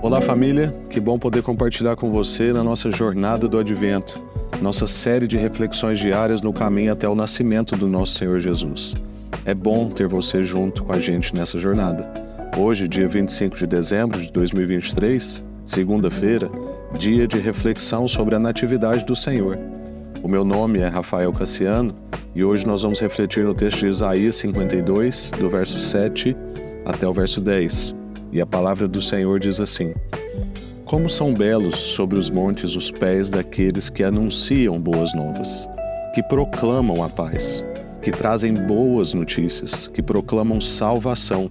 Olá família, que bom poder compartilhar com você na nossa jornada do Advento, nossa série de reflexões diárias no caminho até o nascimento do nosso Senhor Jesus. É bom ter você junto com a gente nessa jornada. Hoje, dia 25 de dezembro de 2023, segunda-feira, dia de reflexão sobre a Natividade do Senhor. O meu nome é Rafael Cassiano e hoje nós vamos refletir no texto de Isaías 52, do verso 7 até o verso 10. E a palavra do Senhor diz assim: Como são belos sobre os montes os pés daqueles que anunciam boas novas, que proclamam a paz, que trazem boas notícias, que proclamam salvação,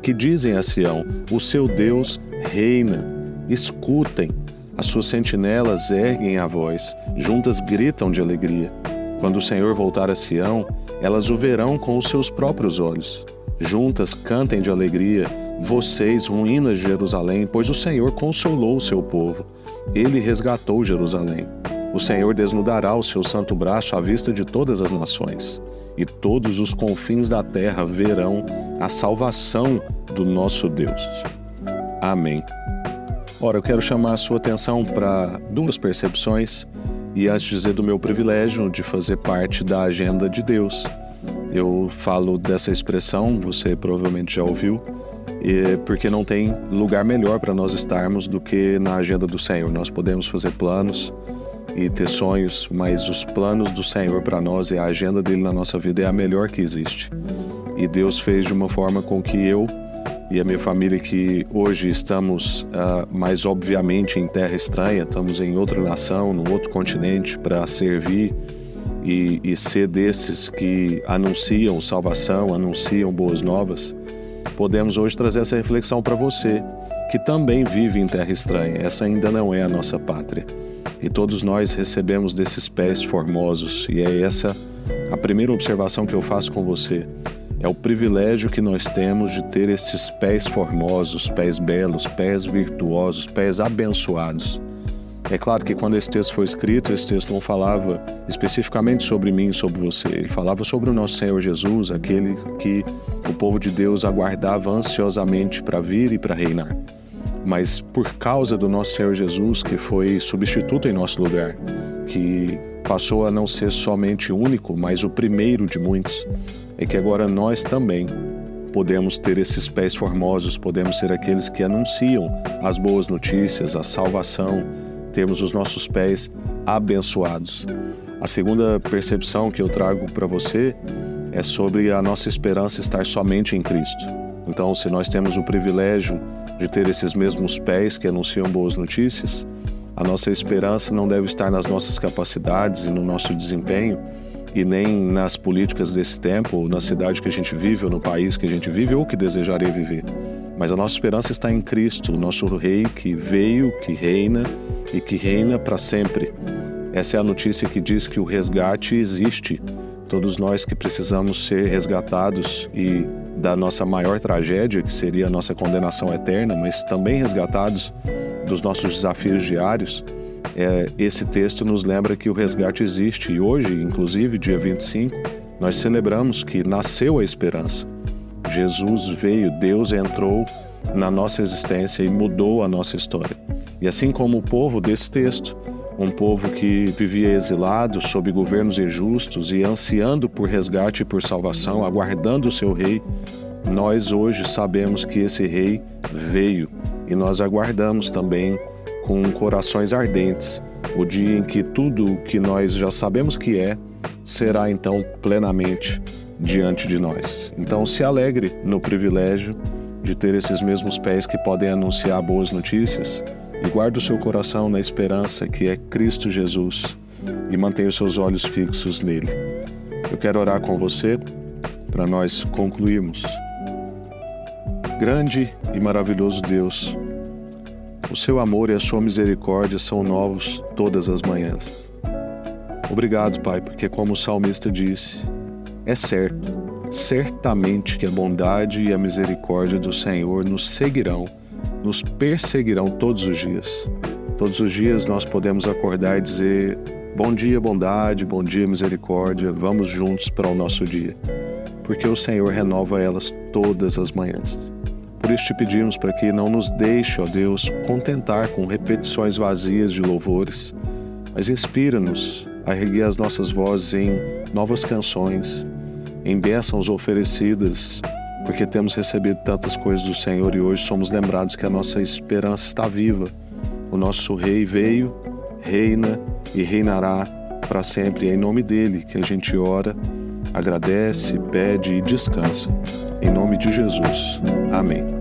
que dizem a Sião: O seu Deus reina. Escutem, as suas sentinelas erguem a voz, juntas gritam de alegria. Quando o Senhor voltar a Sião, elas o verão com os seus próprios olhos. Juntas cantem de alegria vocês, ruínas de Jerusalém, pois o Senhor consolou o seu povo. Ele resgatou Jerusalém. O Senhor desnudará o seu santo braço à vista de todas as nações, e todos os confins da terra verão a salvação do nosso Deus. Amém. Ora, eu quero chamar a sua atenção para duas percepções e antes dizer do meu privilégio de fazer parte da agenda de Deus. Eu falo dessa expressão, você provavelmente já ouviu, porque não tem lugar melhor para nós estarmos do que na agenda do Senhor. Nós podemos fazer planos e ter sonhos, mas os planos do Senhor para nós e a agenda dele na nossa vida é a melhor que existe. E Deus fez de uma forma com que eu e a minha família, que hoje estamos uh, mais obviamente em terra estranha, estamos em outra nação, num outro continente para servir e, e ser desses que anunciam salvação, anunciam boas novas podemos hoje trazer essa reflexão para você, que também vive em terra estranha. Essa ainda não é a nossa pátria. E todos nós recebemos desses pés formosos, e é essa a primeira observação que eu faço com você. É o privilégio que nós temos de ter esses pés formosos, pés belos, pés virtuosos, pés abençoados. É claro que quando esse texto foi escrito, esse texto não falava especificamente sobre mim, sobre você. Ele falava sobre o nosso Senhor Jesus, aquele que o povo de Deus aguardava ansiosamente para vir e para reinar. Mas por causa do nosso Senhor Jesus, que foi substituto em nosso lugar, que passou a não ser somente único, mas o primeiro de muitos, é que agora nós também podemos ter esses pés formosos, podemos ser aqueles que anunciam as boas notícias, a salvação, termos os nossos pés abençoados. A segunda percepção que eu trago para você é sobre a nossa esperança estar somente em Cristo. Então, se nós temos o privilégio de ter esses mesmos pés que anunciam boas notícias, a nossa esperança não deve estar nas nossas capacidades e no nosso desempenho, e nem nas políticas desse tempo, ou na cidade que a gente vive, ou no país que a gente vive, ou que desejaria viver. Mas a nossa esperança está em Cristo, o nosso Rei que veio, que reina e que reina para sempre. Essa é a notícia que diz que o resgate existe. Todos nós que precisamos ser resgatados e da nossa maior tragédia, que seria a nossa condenação eterna, mas também resgatados dos nossos desafios diários, é, esse texto nos lembra que o resgate existe e hoje, inclusive, dia 25, nós celebramos que nasceu a esperança. Jesus veio, Deus entrou na nossa existência e mudou a nossa história. E assim como o povo desse texto, um povo que vivia exilado sob governos injustos e ansiando por resgate e por salvação, aguardando o seu rei, nós hoje sabemos que esse rei veio e nós aguardamos também com corações ardentes o dia em que tudo o que nós já sabemos que é será então plenamente diante de nós. Então se alegre no privilégio de ter esses mesmos pés que podem anunciar boas notícias e guarde o seu coração na esperança que é Cristo Jesus e mantenha os seus olhos fixos nele. Eu quero orar com você para nós concluirmos. Grande e maravilhoso Deus, o seu amor e a sua misericórdia são novos todas as manhãs. Obrigado, Pai, porque, como o salmista disse, é certo, certamente que a bondade e a misericórdia do Senhor nos seguirão, nos perseguirão todos os dias. Todos os dias nós podemos acordar e dizer: Bom dia, bondade, bom dia, misericórdia, vamos juntos para o nosso dia, porque o Senhor renova elas todas as manhãs. Por isso te pedimos para que não nos deixe, ó Deus, contentar com repetições vazias de louvores, mas inspira-nos a erguer as nossas vozes em novas canções, em bênçãos oferecidas, porque temos recebido tantas coisas do Senhor e hoje somos lembrados que a nossa esperança está viva o nosso Rei veio, reina e reinará para sempre. É em nome dele que a gente ora, agradece, pede e descansa. Em nome de Jesus. Amém.